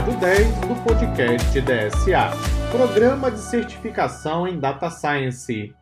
episódio 10 do podcast DSA, Programa de Certificação em Data Science.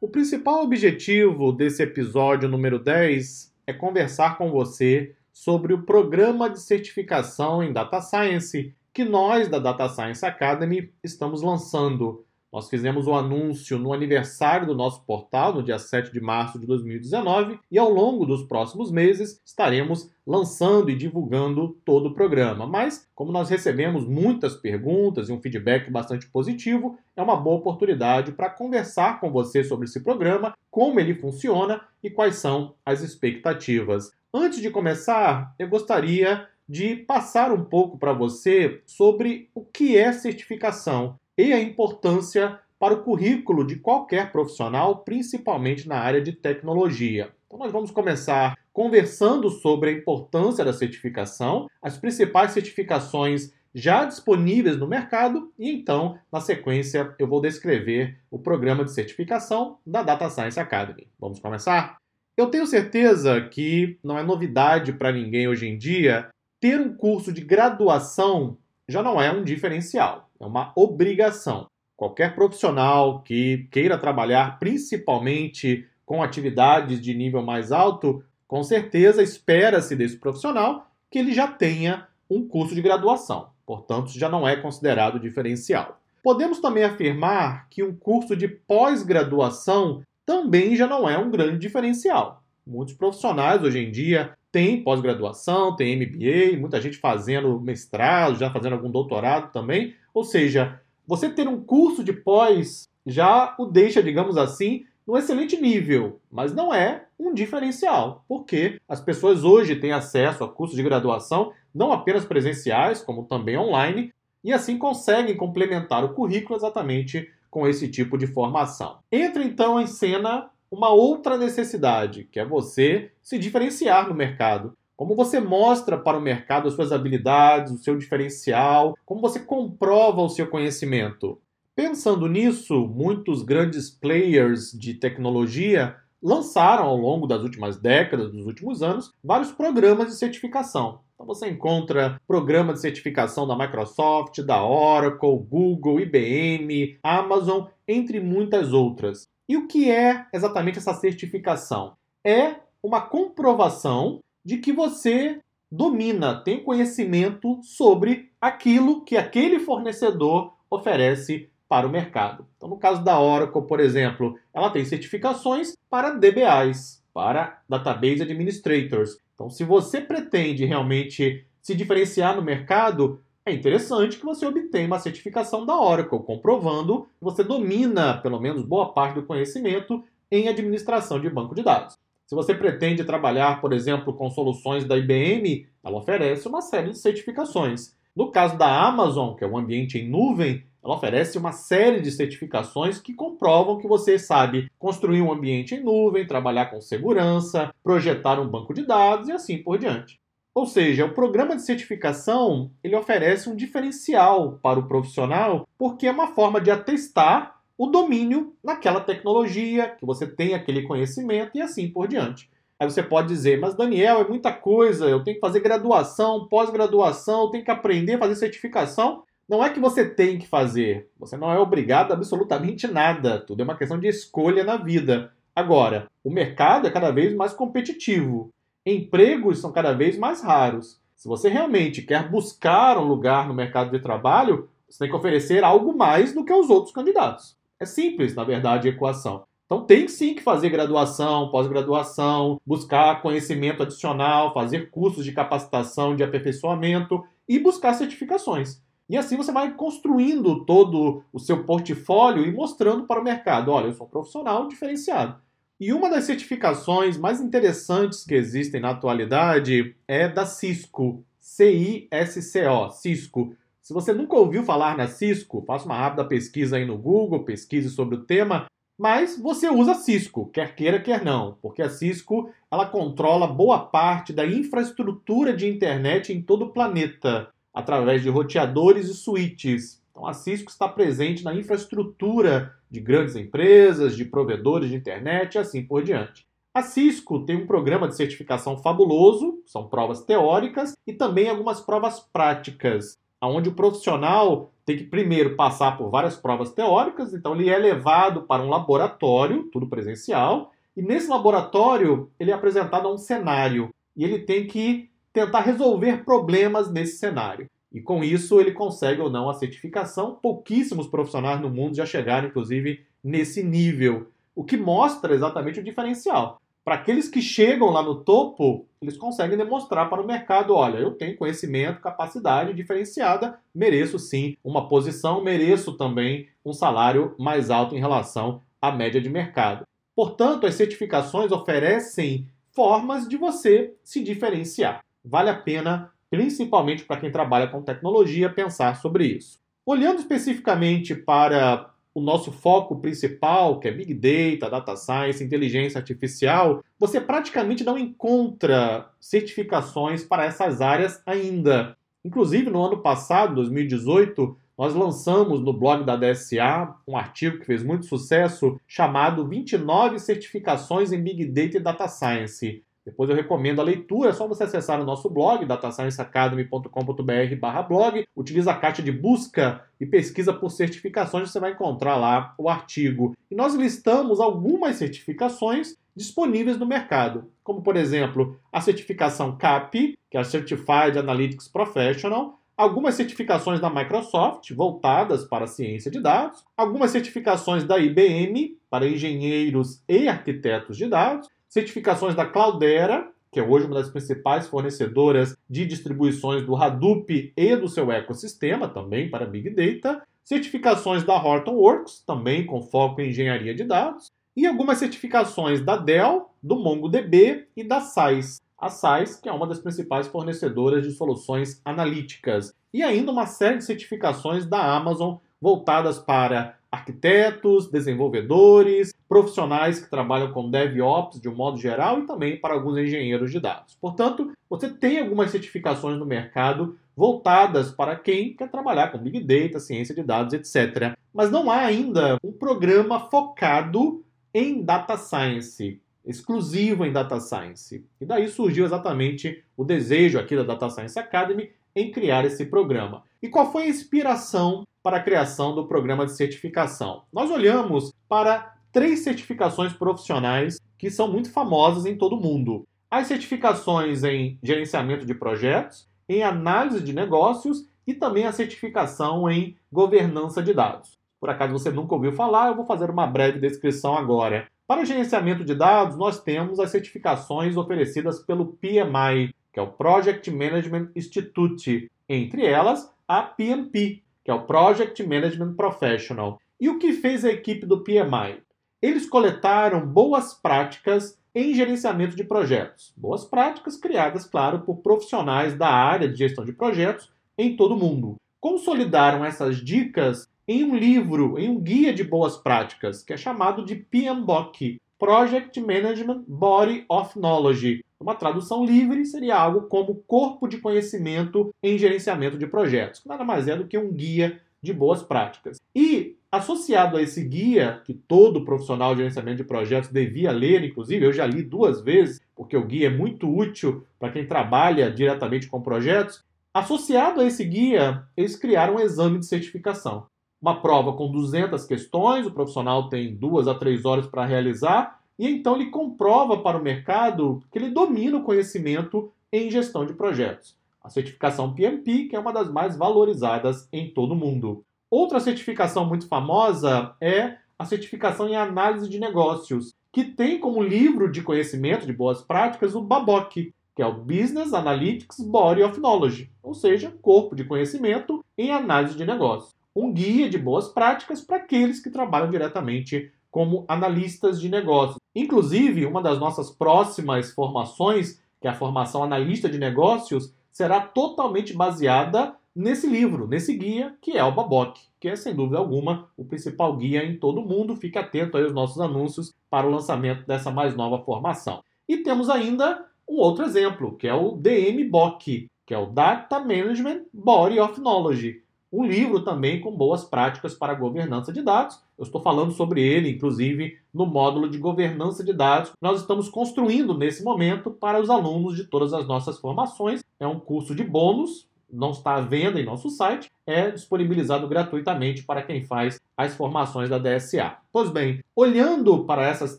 O principal objetivo desse episódio número 10 é conversar com você sobre o Programa de Certificação em Data Science que nós da Data Science Academy estamos lançando nós fizemos o anúncio no aniversário do nosso portal, no dia 7 de março de 2019, e ao longo dos próximos meses estaremos lançando e divulgando todo o programa. Mas, como nós recebemos muitas perguntas e um feedback bastante positivo, é uma boa oportunidade para conversar com você sobre esse programa, como ele funciona e quais são as expectativas. Antes de começar, eu gostaria de passar um pouco para você sobre o que é certificação e a importância para o currículo de qualquer profissional, principalmente na área de tecnologia. Então, nós vamos começar conversando sobre a importância da certificação, as principais certificações já disponíveis no mercado e então, na sequência, eu vou descrever o programa de certificação da Data Science Academy. Vamos começar? Eu tenho certeza que não é novidade para ninguém hoje em dia ter um curso de graduação já não é um diferencial é uma obrigação. Qualquer profissional que queira trabalhar principalmente com atividades de nível mais alto, com certeza espera-se desse profissional que ele já tenha um curso de graduação. Portanto, já não é considerado diferencial. Podemos também afirmar que um curso de pós-graduação também já não é um grande diferencial. Muitos profissionais hoje em dia têm pós-graduação, têm MBA, muita gente fazendo mestrado, já fazendo algum doutorado também, ou seja, você ter um curso de pós já o deixa, digamos assim, num excelente nível, mas não é um diferencial, porque as pessoas hoje têm acesso a cursos de graduação, não apenas presenciais, como também online, e assim conseguem complementar o currículo exatamente com esse tipo de formação. Entra então em cena uma outra necessidade, que é você se diferenciar no mercado. Como você mostra para o mercado as suas habilidades, o seu diferencial, como você comprova o seu conhecimento. Pensando nisso, muitos grandes players de tecnologia lançaram ao longo das últimas décadas, dos últimos anos, vários programas de certificação. Então você encontra programa de certificação da Microsoft, da Oracle, Google, IBM, Amazon, entre muitas outras. E o que é exatamente essa certificação? É uma comprovação de que você domina, tem conhecimento sobre aquilo que aquele fornecedor oferece para o mercado. Então, no caso da Oracle, por exemplo, ela tem certificações para DBAs, para Database Administrators. Então, se você pretende realmente se diferenciar no mercado, é interessante que você obtenha uma certificação da Oracle, comprovando que você domina, pelo menos, boa parte do conhecimento em administração de banco de dados. Se você pretende trabalhar, por exemplo, com soluções da IBM, ela oferece uma série de certificações. No caso da Amazon, que é um ambiente em nuvem, ela oferece uma série de certificações que comprovam que você sabe construir um ambiente em nuvem, trabalhar com segurança, projetar um banco de dados e assim por diante. Ou seja, o programa de certificação ele oferece um diferencial para o profissional porque é uma forma de atestar o domínio naquela tecnologia, que você tem aquele conhecimento e assim por diante. Aí você pode dizer, mas Daniel, é muita coisa, eu tenho que fazer graduação, pós-graduação, eu tenho que aprender a fazer certificação. Não é que você tem que fazer, você não é obrigado a absolutamente nada, tudo é uma questão de escolha na vida. Agora, o mercado é cada vez mais competitivo, empregos são cada vez mais raros. Se você realmente quer buscar um lugar no mercado de trabalho, você tem que oferecer algo mais do que os outros candidatos. É simples, na verdade, a equação. Então tem sim que fazer graduação, pós-graduação, buscar conhecimento adicional, fazer cursos de capacitação, de aperfeiçoamento e buscar certificações. E assim você vai construindo todo o seu portfólio e mostrando para o mercado: olha, eu sou um profissional diferenciado. E uma das certificações mais interessantes que existem na atualidade é da Cisco, C-I-S-C-O, Cisco se você nunca ouviu falar na Cisco, faça uma rápida pesquisa aí no Google, pesquise sobre o tema, mas você usa Cisco, quer queira, quer não, porque a Cisco ela controla boa parte da infraestrutura de internet em todo o planeta, através de roteadores e switches. Então a Cisco está presente na infraestrutura de grandes empresas, de provedores de internet e assim por diante. A Cisco tem um programa de certificação fabuloso, são provas teóricas e também algumas provas práticas, onde o profissional tem que primeiro passar por várias provas teóricas, então ele é levado para um laboratório, tudo presencial, e nesse laboratório ele é apresentado a um cenário e ele tem que tentar resolver problemas nesse cenário. E com isso ele consegue ou não a certificação. Pouquíssimos profissionais no mundo já chegaram, inclusive, nesse nível, o que mostra exatamente o diferencial. Para aqueles que chegam lá no topo, eles conseguem demonstrar para o mercado: olha, eu tenho conhecimento, capacidade diferenciada, mereço sim uma posição, mereço também um salário mais alto em relação à média de mercado. Portanto, as certificações oferecem formas de você se diferenciar. Vale a pena principalmente para quem trabalha com tecnologia, pensar sobre isso. Olhando especificamente para o nosso foco principal, que é Big Data, Data Science, inteligência artificial, você praticamente não encontra certificações para essas áreas ainda. Inclusive, no ano passado, 2018, nós lançamos no blog da DSA um artigo que fez muito sucesso chamado 29 certificações em Big Data e Data Science. Depois eu recomendo a leitura, é só você acessar o nosso blog, datascienceacademy.com.br blog, utiliza a caixa de busca e pesquisa por certificações, você vai encontrar lá o artigo. E nós listamos algumas certificações disponíveis no mercado, como por exemplo a certificação CAP, que é a Certified Analytics Professional, algumas certificações da Microsoft voltadas para a ciência de dados, algumas certificações da IBM para engenheiros e arquitetos de dados, certificações da Cloudera, que é hoje uma das principais fornecedoras de distribuições do Hadoop e do seu ecossistema, também para Big Data, certificações da Hortonworks, também com foco em engenharia de dados, e algumas certificações da Dell, do MongoDB e da SAIS. A SAIS, que é uma das principais fornecedoras de soluções analíticas, e ainda uma série de certificações da Amazon voltadas para arquitetos, desenvolvedores, profissionais que trabalham com DevOps de um modo geral e também para alguns engenheiros de dados. Portanto, você tem algumas certificações no mercado voltadas para quem quer trabalhar com Big Data, ciência de dados, etc. Mas não há ainda um programa focado em Data Science, exclusivo em Data Science. E daí surgiu exatamente o desejo aqui da Data Science Academy em criar esse programa. E qual foi a inspiração para a criação do programa de certificação? Nós olhamos para três certificações profissionais que são muito famosas em todo o mundo. As certificações em gerenciamento de projetos, em análise de negócios e também a certificação em governança de dados. Por acaso você nunca ouviu falar, eu vou fazer uma breve descrição agora. Para o gerenciamento de dados, nós temos as certificações oferecidas pelo PMI, que é o Project Management Institute, entre elas a PMP, que é o Project Management Professional. E o que fez a equipe do PMI? Eles coletaram boas práticas em gerenciamento de projetos. Boas práticas criadas, claro, por profissionais da área de gestão de projetos em todo o mundo. Consolidaram essas dicas em um livro, em um guia de boas práticas, que é chamado de PMBOK, Project Management Body of Knowledge, uma tradução livre seria algo como corpo de conhecimento em gerenciamento de projetos, nada mais é do que um guia de boas práticas. E associado a esse guia, que todo profissional de gerenciamento de projetos devia ler, inclusive eu já li duas vezes, porque o guia é muito útil para quem trabalha diretamente com projetos, associado a esse guia, eles criaram um exame de certificação. Uma prova com 200 questões, o profissional tem duas a três horas para realizar, e então ele comprova para o mercado que ele domina o conhecimento em gestão de projetos. A certificação PMP, que é uma das mais valorizadas em todo o mundo. Outra certificação muito famosa é a certificação em análise de negócios, que tem como livro de conhecimento de boas práticas o BABOK, que é o Business Analytics Body of Knowledge, ou seja, corpo de conhecimento em análise de negócios. Um guia de boas práticas para aqueles que trabalham diretamente como analistas de negócios. Inclusive, uma das nossas próximas formações, que é a formação analista de negócios, será totalmente baseada nesse livro, nesse guia, que é o Baboc, que é sem dúvida alguma o principal guia em todo mundo. Fique atento aí aos nossos anúncios para o lançamento dessa mais nova formação. E temos ainda um outro exemplo, que é o DMBOK, que é o Data Management Body of Knowledge, um livro também com boas práticas para governança de dados. Eu estou falando sobre ele, inclusive, no módulo de governança de dados. Nós estamos construindo nesse momento para os alunos de todas as nossas formações. É um curso de bônus, não está à venda em nosso site, é disponibilizado gratuitamente para quem faz as formações da DSA. Pois bem, olhando para essas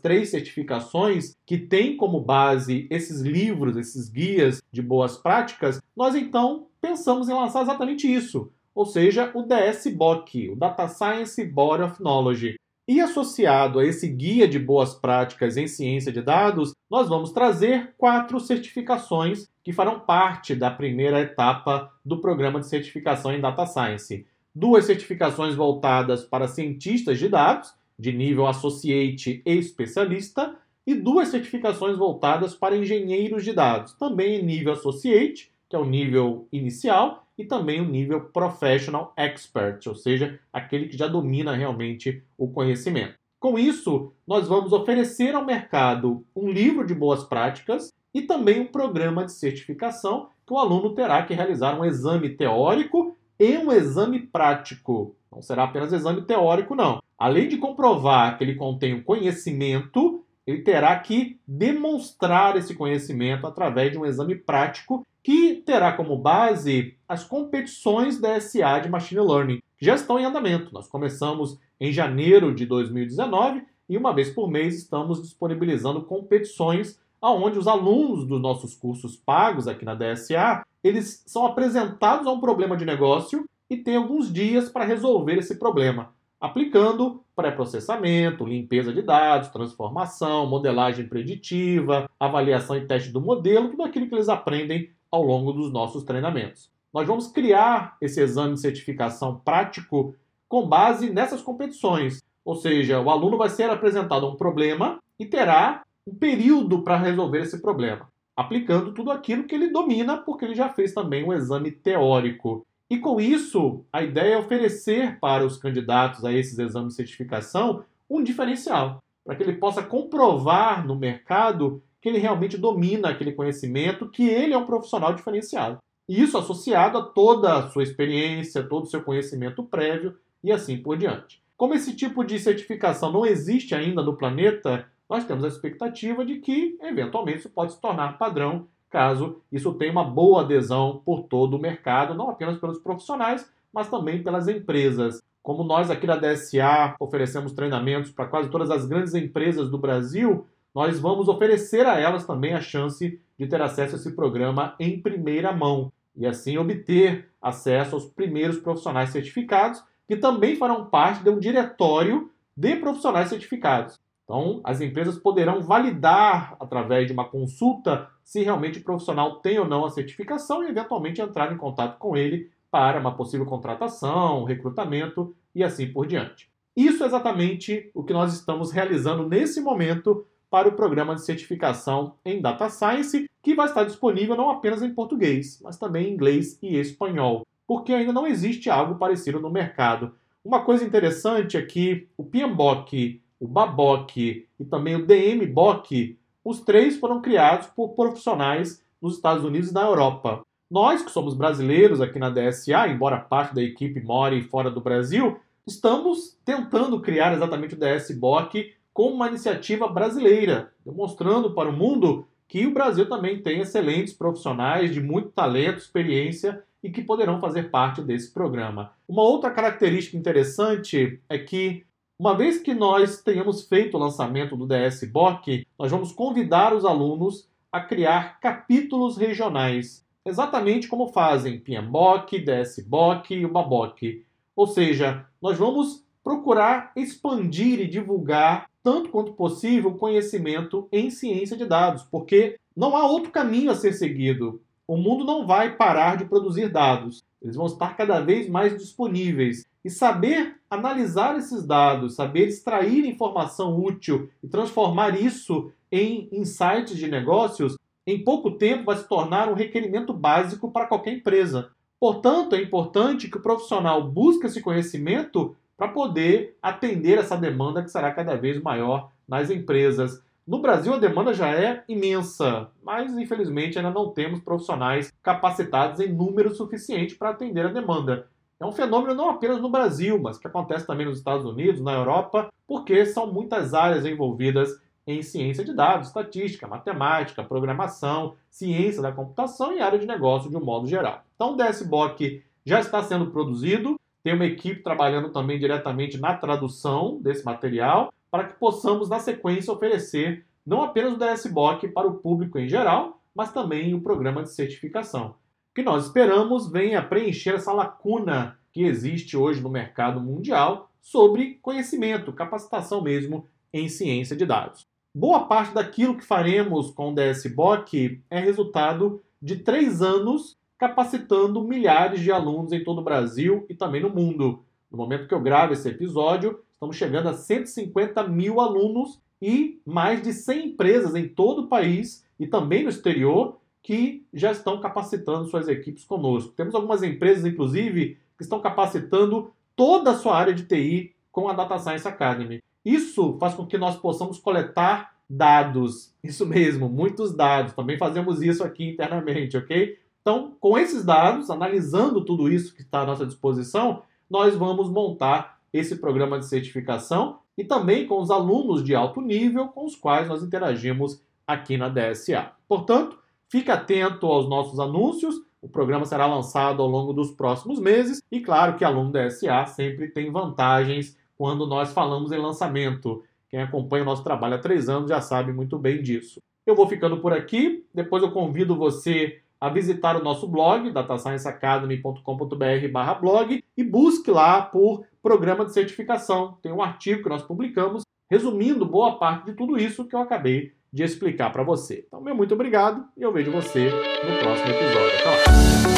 três certificações que têm como base esses livros, esses guias de boas práticas, nós então pensamos em lançar exatamente isso, ou seja, o DSBOK, o Data Science Body of Knowledge. E associado a esse guia de boas práticas em ciência de dados, nós vamos trazer quatro certificações que farão parte da primeira etapa do programa de certificação em Data Science. Duas certificações voltadas para cientistas de dados, de nível associate e especialista, e duas certificações voltadas para engenheiros de dados, também em nível associate, que é o nível inicial, e também o nível professional expert, ou seja, aquele que já domina realmente o conhecimento. Com isso, nós vamos oferecer ao mercado um livro de boas práticas e também um programa de certificação que o aluno terá que realizar um exame teórico e um exame prático. Não será apenas exame teórico, não. Além de comprovar que ele contém o conhecimento, ele terá que demonstrar esse conhecimento através de um exame prático que terá como base as competições da SA de Machine Learning, que já estão em andamento. Nós começamos em janeiro de 2019 e uma vez por mês estamos disponibilizando competições aonde os alunos dos nossos cursos pagos aqui na DSA, eles são apresentados a um problema de negócio e têm alguns dias para resolver esse problema, aplicando pré-processamento, limpeza de dados, transformação, modelagem preditiva, avaliação e teste do modelo, tudo aquilo que eles aprendem ao longo dos nossos treinamentos. Nós vamos criar esse exame de certificação prático com base nessas competições, ou seja, o aluno vai ser apresentado a um problema e terá um período para resolver esse problema, aplicando tudo aquilo que ele domina, porque ele já fez também um exame teórico. E com isso, a ideia é oferecer para os candidatos a esses exames de certificação um diferencial, para que ele possa comprovar no mercado que ele realmente domina aquele conhecimento, que ele é um profissional diferenciado. E isso associado a toda a sua experiência, todo o seu conhecimento prévio e assim por diante. Como esse tipo de certificação não existe ainda no planeta, nós temos a expectativa de que, eventualmente, isso pode se tornar padrão caso isso tenha uma boa adesão por todo o mercado, não apenas pelos profissionais, mas também pelas empresas. Como nós aqui da DSA oferecemos treinamentos para quase todas as grandes empresas do Brasil, nós vamos oferecer a elas também a chance de ter acesso a esse programa em primeira mão e assim obter acesso aos primeiros profissionais certificados, que também farão parte de um diretório de profissionais certificados. Então, as empresas poderão validar através de uma consulta se realmente o profissional tem ou não a certificação e, eventualmente, entrar em contato com ele para uma possível contratação, recrutamento e assim por diante. Isso é exatamente o que nós estamos realizando nesse momento para o programa de certificação em Data Science, que vai estar disponível não apenas em português, mas também em inglês e espanhol, porque ainda não existe algo parecido no mercado. Uma coisa interessante é que o PMBOK o Baboc e também o DMBOK, os três foram criados por profissionais nos Estados Unidos e na Europa. Nós, que somos brasileiros aqui na DSA, embora parte da equipe more fora do Brasil, estamos tentando criar exatamente o DSBOK como uma iniciativa brasileira, demonstrando para o mundo que o Brasil também tem excelentes profissionais de muito talento, experiência e que poderão fazer parte desse programa. Uma outra característica interessante é que uma vez que nós tenhamos feito o lançamento do DSBOK, nós vamos convidar os alunos a criar capítulos regionais, exatamente como fazem PMBOK, DSBOK e o. Ou seja, nós vamos procurar expandir e divulgar tanto quanto possível conhecimento em ciência de dados, porque não há outro caminho a ser seguido. O mundo não vai parar de produzir dados. Eles vão estar cada vez mais disponíveis. E saber analisar esses dados, saber extrair informação útil e transformar isso em insights de negócios, em pouco tempo vai se tornar um requerimento básico para qualquer empresa. Portanto, é importante que o profissional busque esse conhecimento para poder atender essa demanda que será cada vez maior nas empresas. No Brasil, a demanda já é imensa, mas infelizmente ainda não temos profissionais capacitados em número suficiente para atender a demanda. É um fenômeno não apenas no Brasil, mas que acontece também nos Estados Unidos, na Europa, porque são muitas áreas envolvidas em ciência de dados, estatística, matemática, programação, ciência da computação e área de negócio de um modo geral. Então, o DSBOK já está sendo produzido, tem uma equipe trabalhando também diretamente na tradução desse material, para que possamos, na sequência, oferecer não apenas o DSBOK para o público em geral, mas também o programa de certificação, que nós esperamos venha preencher essa lacuna que existe hoje no mercado mundial sobre conhecimento, capacitação mesmo em ciência de dados. Boa parte daquilo que faremos com o DSBOK é resultado de três anos capacitando milhares de alunos em todo o Brasil e também no mundo. No momento que eu gravo esse episódio, estamos chegando a 150 mil alunos e mais de 100 empresas em todo o país e também no exterior que já estão capacitando suas equipes conosco. Temos algumas empresas, inclusive, que estão capacitando toda a sua área de TI com a Data Science Academy. Isso faz com que nós possamos coletar dados. Isso mesmo, muitos dados. Também fazemos isso aqui internamente, ok? Então, com esses dados, analisando tudo isso que está à nossa disposição, nós vamos montar esse programa de certificação e também com os alunos de alto nível com os quais nós interagimos aqui na DSA. Portanto, fique atento aos nossos anúncios. O programa será lançado ao longo dos próximos meses e claro que aluno DSA sempre tem vantagens quando nós falamos em lançamento. Quem acompanha o nosso trabalho há três anos já sabe muito bem disso. Eu vou ficando por aqui. Depois eu convido você a visitar o nosso blog, datascienceacademy.com.br blog, e busque lá por programa de certificação. Tem um artigo que nós publicamos resumindo boa parte de tudo isso que eu acabei de explicar para você. Então, meu muito obrigado e eu vejo você no próximo episódio. Até lá!